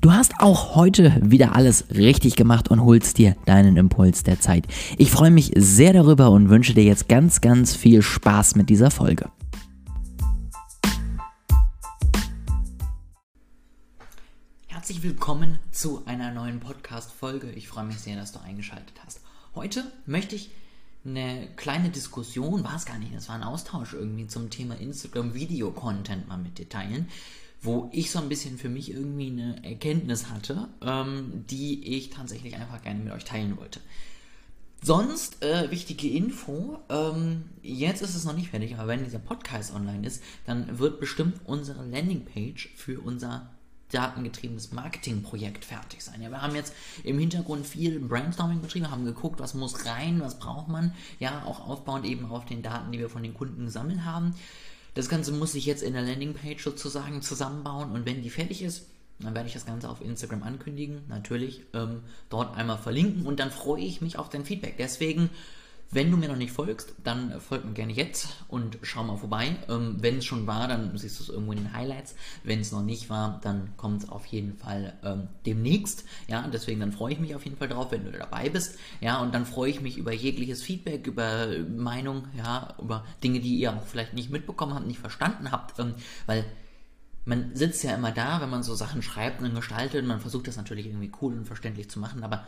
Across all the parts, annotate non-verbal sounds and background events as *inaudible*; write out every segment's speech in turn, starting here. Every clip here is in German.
Du hast auch heute wieder alles richtig gemacht und holst dir deinen Impuls der Zeit. Ich freue mich sehr darüber und wünsche dir jetzt ganz, ganz viel Spaß mit dieser Folge. Herzlich willkommen zu einer neuen Podcast-Folge. Ich freue mich sehr, dass du eingeschaltet hast. Heute möchte ich eine kleine Diskussion, war es gar nicht, es war ein Austausch irgendwie zum Thema Instagram-Video-Content mal mit dir teilen wo ich so ein bisschen für mich irgendwie eine Erkenntnis hatte, ähm, die ich tatsächlich einfach gerne mit euch teilen wollte. Sonst, äh, wichtige Info, ähm, jetzt ist es noch nicht fertig, aber wenn dieser Podcast online ist, dann wird bestimmt unsere Landingpage für unser datengetriebenes Marketingprojekt fertig sein. Ja, wir haben jetzt im Hintergrund viel Brainstorming betrieben, haben geguckt, was muss rein, was braucht man, ja, auch aufbauend eben auf den Daten, die wir von den Kunden gesammelt haben. Das Ganze muss ich jetzt in der Landingpage sozusagen zusammenbauen und wenn die fertig ist, dann werde ich das Ganze auf Instagram ankündigen, natürlich ähm, dort einmal verlinken und dann freue ich mich auf dein Feedback. Deswegen wenn du mir noch nicht folgst, dann folg mir gerne jetzt und schau mal vorbei. Ähm, wenn es schon war, dann siehst du es irgendwo in den Highlights. Wenn es noch nicht war, dann kommt es auf jeden Fall ähm, demnächst. Ja, deswegen dann freue ich mich auf jeden Fall drauf, wenn du dabei bist. Ja, und dann freue ich mich über jegliches Feedback, über Meinung, ja, über Dinge, die ihr auch vielleicht nicht mitbekommen habt, nicht verstanden habt, ähm, weil man sitzt ja immer da, wenn man so Sachen schreibt und gestaltet, man versucht das natürlich irgendwie cool und verständlich zu machen, aber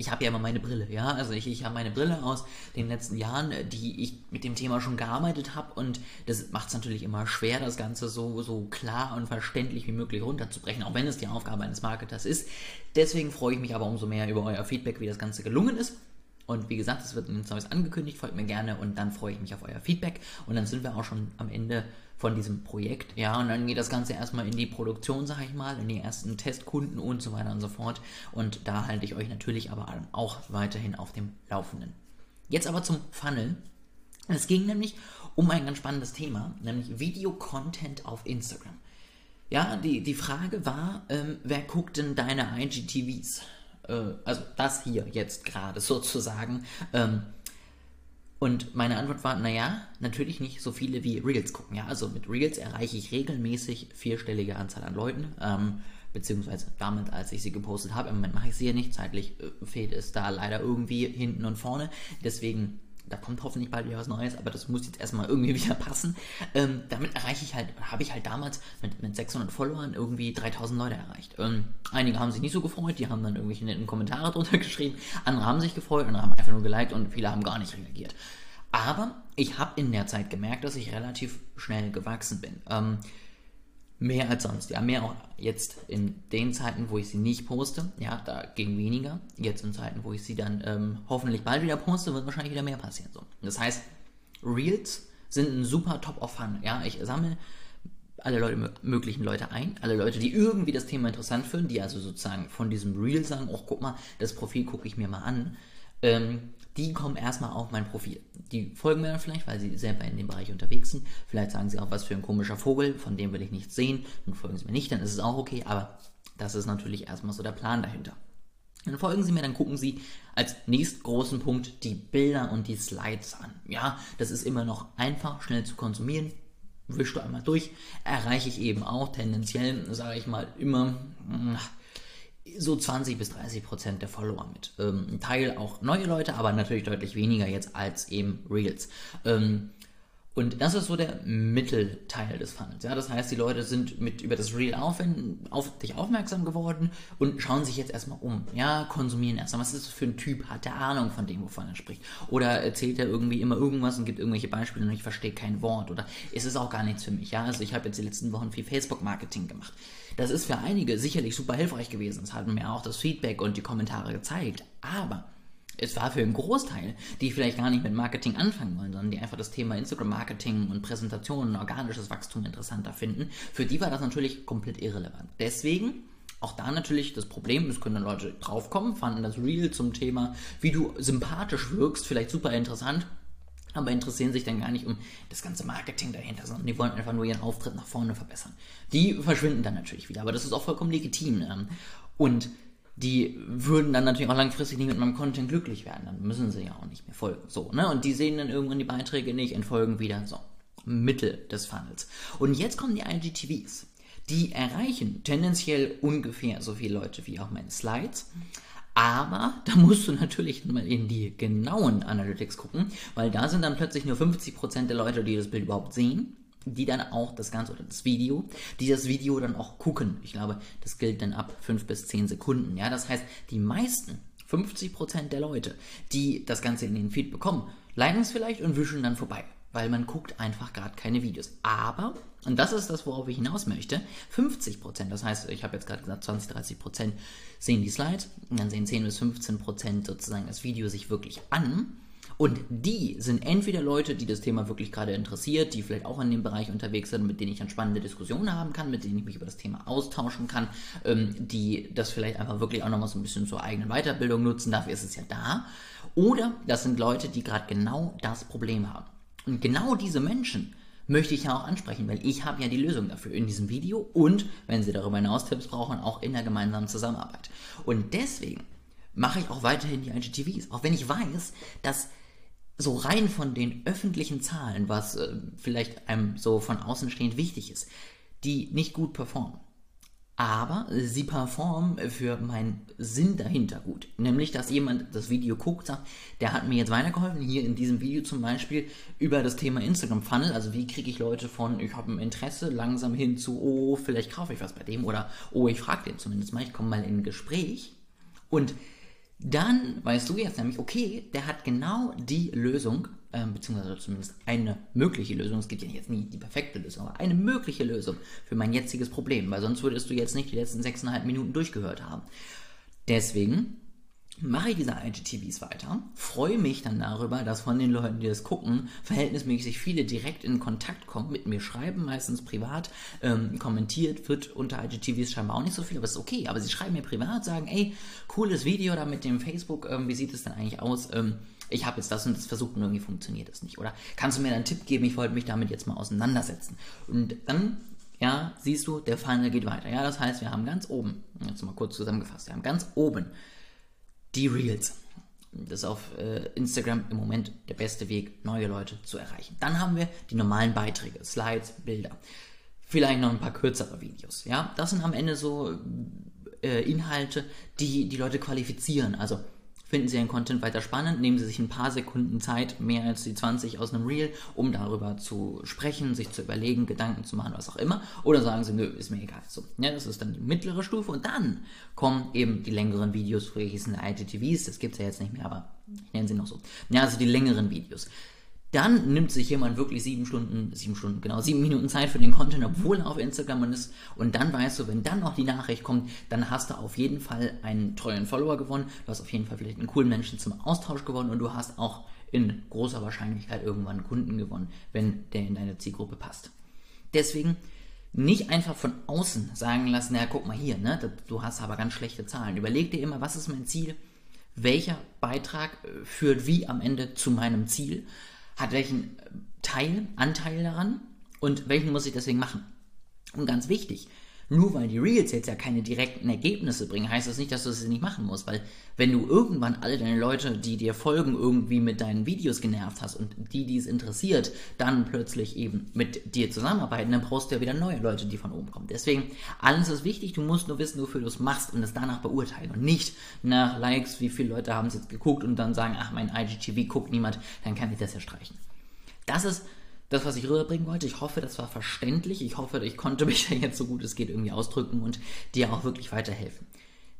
ich habe ja immer meine Brille, ja, also ich, ich habe meine Brille aus den letzten Jahren, äh, die ich mit dem Thema schon gearbeitet habe und das macht es natürlich immer schwer, das Ganze so, so klar und verständlich wie möglich runterzubrechen, auch wenn es die Aufgabe eines Marketers ist. Deswegen freue ich mich aber umso mehr über euer Feedback, wie das Ganze gelungen ist. Und wie gesagt, es wird ein Neues angekündigt, folgt mir gerne und dann freue ich mich auf euer Feedback. Und dann sind wir auch schon am Ende von diesem Projekt. Ja, und dann geht das Ganze erstmal in die Produktion, sag ich mal, in die ersten Testkunden und so weiter und so fort. Und da halte ich euch natürlich aber auch weiterhin auf dem Laufenden. Jetzt aber zum Funnel. Es ging nämlich um ein ganz spannendes Thema, nämlich Video-Content auf Instagram. Ja, die, die Frage war, ähm, wer guckt denn deine IGTVs? Äh, also das hier jetzt gerade sozusagen. Ähm, und meine Antwort war, naja, natürlich nicht so viele wie Reels gucken. Ja, also mit Reels erreiche ich regelmäßig vierstellige Anzahl an Leuten. Ähm, beziehungsweise damit, als ich sie gepostet habe. Im Moment mache ich sie ja nicht. Zeitlich äh, fehlt es da leider irgendwie hinten und vorne. Deswegen da kommt hoffentlich bald wieder was Neues, aber das muss jetzt erstmal irgendwie *laughs* wieder passen. Ähm, damit erreiche ich halt, habe ich halt damals mit, mit 600 Followern irgendwie 3000 Leute erreicht. Ähm, einige haben sich nicht so gefreut, die haben dann irgendwelche netten Kommentare *laughs* drunter geschrieben, andere haben sich gefreut, andere haben einfach nur geliked und viele haben gar nicht reagiert. Aber ich habe in der Zeit gemerkt, dass ich relativ schnell gewachsen bin. Ähm, Mehr als sonst, ja, mehr auch jetzt in den Zeiten, wo ich sie nicht poste, ja, da ging weniger. Jetzt in Zeiten, wo ich sie dann ähm, hoffentlich bald wieder poste, wird wahrscheinlich wieder mehr passieren. So. Das heißt, Reels sind ein super Top of Fun, ja, ich sammle alle Leute, möglichen Leute ein, alle Leute, die irgendwie das Thema interessant finden, die also sozusagen von diesem Reel sagen, oh, guck mal, das Profil gucke ich mir mal an. Ähm, die kommen erstmal auf mein Profil. Die folgen mir dann vielleicht, weil sie selber in dem Bereich unterwegs sind. Vielleicht sagen sie auch, was für ein komischer Vogel, von dem will ich nichts sehen. Dann folgen sie mir nicht, dann ist es auch okay, aber das ist natürlich erstmal so der Plan dahinter. Dann folgen Sie mir, dann gucken Sie als nächstgroßen Punkt die Bilder und die Slides an. Ja, das ist immer noch einfach, schnell zu konsumieren. Wischst du einmal durch, erreiche ich eben auch tendenziell, sage ich mal, immer so 20 bis 30 Prozent der Follower mit. Ähm, ein Teil auch neue Leute, aber natürlich deutlich weniger jetzt als eben Reels. Ähm, und das ist so der Mittelteil des Funnels. Ja? Das heißt, die Leute sind mit über das Reel auf, auf dich aufmerksam geworden und schauen sich jetzt erstmal um. Ja, konsumieren erstmal. Was ist das für ein Typ? Hat der Ahnung von dem, wovon er spricht? Oder erzählt er irgendwie immer irgendwas und gibt irgendwelche Beispiele und ich verstehe kein Wort? Oder ist es auch gar nichts für mich? Ja, also ich habe jetzt die letzten Wochen viel Facebook-Marketing gemacht. Das ist für einige sicherlich super hilfreich gewesen. Das hat mir auch das Feedback und die Kommentare gezeigt. Aber es war für einen Großteil, die vielleicht gar nicht mit Marketing anfangen wollen, sondern die einfach das Thema Instagram-Marketing und Präsentationen, organisches Wachstum interessanter finden, für die war das natürlich komplett irrelevant. Deswegen auch da natürlich das Problem, es können dann Leute draufkommen, fanden das Real zum Thema, wie du sympathisch wirkst, vielleicht super interessant, aber interessieren sich dann gar nicht um das ganze Marketing dahinter, sondern die wollen einfach nur ihren Auftritt nach vorne verbessern. Die verschwinden dann natürlich wieder, aber das ist auch vollkommen legitim. Ähm, und die würden dann natürlich auch langfristig nicht mit meinem Content glücklich werden. Dann müssen sie ja auch nicht mehr folgen. So, ne? Und die sehen dann irgendwann die Beiträge nicht, entfolgen wieder. So. Mittel des Funnels. Und jetzt kommen die IGTVs. die erreichen tendenziell ungefähr so viele Leute wie auch meine Slides. Aber da musst du natürlich mal in die genauen Analytics gucken, weil da sind dann plötzlich nur 50% der Leute, die das Bild überhaupt sehen, die dann auch das Ganze oder das Video, die das Video dann auch gucken. Ich glaube, das gilt dann ab 5 bis 10 Sekunden. Ja, das heißt, die meisten, 50% der Leute, die das Ganze in den Feed bekommen, liken es vielleicht und wischen dann vorbei weil man guckt einfach gerade keine Videos. Aber, und das ist das, worauf ich hinaus möchte, 50%, das heißt, ich habe jetzt gerade gesagt, 20, 30% sehen die Slides und dann sehen 10 bis 15% sozusagen das Video sich wirklich an. Und die sind entweder Leute, die das Thema wirklich gerade interessiert, die vielleicht auch in dem Bereich unterwegs sind, mit denen ich dann spannende Diskussionen haben kann, mit denen ich mich über das Thema austauschen kann, ähm, die das vielleicht einfach wirklich auch nochmal so ein bisschen zur eigenen Weiterbildung nutzen, dafür ist es ja da. Oder das sind Leute, die gerade genau das Problem haben. Und genau diese Menschen möchte ich ja auch ansprechen, weil ich habe ja die Lösung dafür in diesem Video und, wenn Sie darüber hinaus Tipps brauchen, auch in der gemeinsamen Zusammenarbeit. Und deswegen mache ich auch weiterhin die IGTVs, auch wenn ich weiß, dass so rein von den öffentlichen Zahlen, was äh, vielleicht einem so von außen stehend wichtig ist, die nicht gut performen. Aber sie performen für meinen Sinn dahinter gut. Nämlich, dass jemand das Video guckt, sagt, der hat mir jetzt weitergeholfen, hier in diesem Video zum Beispiel über das Thema Instagram Funnel, also wie kriege ich Leute von, ich habe ein Interesse, langsam hin zu, oh, vielleicht kaufe ich was bei dem oder, oh, ich frage den zumindest mal, ich komme mal in ein Gespräch. Und dann weißt du jetzt nämlich, okay, der hat genau die Lösung, äh, beziehungsweise zumindest eine mögliche Lösung, es gibt ja jetzt nie die perfekte Lösung, aber eine mögliche Lösung für mein jetziges Problem, weil sonst würdest du jetzt nicht die letzten sechseinhalb Minuten durchgehört haben. Deswegen mache ich diese IGTVs weiter, freue mich dann darüber, dass von den Leuten, die das gucken, verhältnismäßig viele direkt in Kontakt kommen, mit mir schreiben, meistens privat, ähm, kommentiert wird unter IGTVs scheinbar auch nicht so viel, aber ist okay, aber sie schreiben mir privat, sagen, ey, cooles Video da mit dem Facebook, ähm, wie sieht es denn eigentlich aus? Ähm, ich habe jetzt das und das versucht und irgendwie funktioniert das nicht. Oder kannst du mir einen Tipp geben, ich wollte mich damit jetzt mal auseinandersetzen. Und dann ja, siehst du, der Funnel geht weiter. Ja, das heißt, wir haben ganz oben, jetzt mal kurz zusammengefasst, wir haben ganz oben die Reels. Das ist auf äh, Instagram im Moment der beste Weg, neue Leute zu erreichen. Dann haben wir die normalen Beiträge, Slides, Bilder. Vielleicht noch ein paar kürzere Videos. Ja, das sind am Ende so äh, Inhalte, die die Leute qualifizieren. Also Finden Sie Ihren Content weiter spannend, nehmen Sie sich ein paar Sekunden Zeit, mehr als die 20 aus einem Reel, um darüber zu sprechen, sich zu überlegen, Gedanken zu machen, was auch immer. Oder sagen Sie, nö, ist mir egal. So, ja, das ist dann die mittlere Stufe. Und dann kommen eben die längeren Videos, früher hießen IGTVs, das gibt es ja jetzt nicht mehr, aber ich nenne sie noch so. Ja, also die längeren Videos. Dann nimmt sich jemand wirklich sieben Stunden, sieben Stunden, genau, sieben Minuten Zeit für den Content, obwohl er auf Instagram ist. Und dann weißt du, wenn dann noch die Nachricht kommt, dann hast du auf jeden Fall einen treuen Follower gewonnen. Du hast auf jeden Fall vielleicht einen coolen Menschen zum Austausch gewonnen und du hast auch in großer Wahrscheinlichkeit irgendwann einen Kunden gewonnen, wenn der in deine Zielgruppe passt. Deswegen nicht einfach von außen sagen lassen, na guck mal hier, ne, du hast aber ganz schlechte Zahlen. Überleg dir immer, was ist mein Ziel? Welcher Beitrag äh, führt wie am Ende zu meinem Ziel? Hat welchen Teil, Anteil daran und welchen muss ich deswegen machen. Und ganz wichtig, nur weil die Reels jetzt ja keine direkten Ergebnisse bringen, heißt das nicht, dass du es nicht machen musst, weil wenn du irgendwann alle deine Leute, die dir folgen, irgendwie mit deinen Videos genervt hast und die, die es interessiert, dann plötzlich eben mit dir zusammenarbeiten, dann brauchst du ja wieder neue Leute, die von oben kommen. Deswegen, alles ist wichtig, du musst nur wissen, wofür du es machst und es danach beurteilen und nicht nach Likes, wie viele Leute haben es jetzt geguckt und dann sagen, ach, mein IGTV guckt niemand, dann kann ich das ja streichen. Das ist das, was ich rüberbringen wollte. Ich hoffe, das war verständlich. Ich hoffe, ich konnte *laughs* mich da jetzt so gut es geht irgendwie ausdrücken und dir auch wirklich weiterhelfen.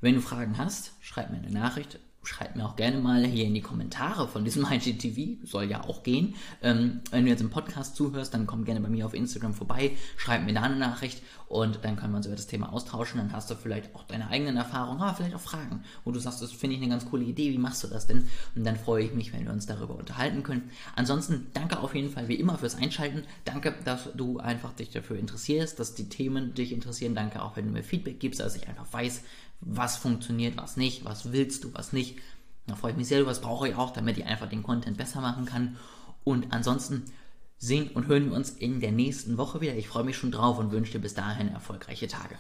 Wenn du Fragen hast, schreib mir eine Nachricht schreib mir auch gerne mal hier in die Kommentare von diesem *laughs* IGTV, soll ja auch gehen. Ähm, wenn du jetzt im Podcast zuhörst, dann komm gerne bei mir auf Instagram vorbei, schreib mir da eine Nachricht und dann können wir uns über das Thema austauschen. Dann hast du vielleicht auch deine eigenen Erfahrungen, aber vielleicht auch Fragen, wo du sagst, das finde ich eine ganz coole Idee, wie machst du das denn? Und dann freue ich mich, wenn wir uns darüber unterhalten können. Ansonsten danke auf jeden Fall wie immer fürs Einschalten. Danke, dass du einfach dich dafür interessierst, dass die Themen dich interessieren. Danke auch, wenn du mir Feedback gibst, dass ich einfach weiß, was funktioniert, was nicht, was willst du, was nicht. Da freue ich mich sehr, was brauche ich auch, damit ich einfach den Content besser machen kann. Und ansonsten sehen und hören wir uns in der nächsten Woche wieder. Ich freue mich schon drauf und wünsche dir bis dahin erfolgreiche Tage.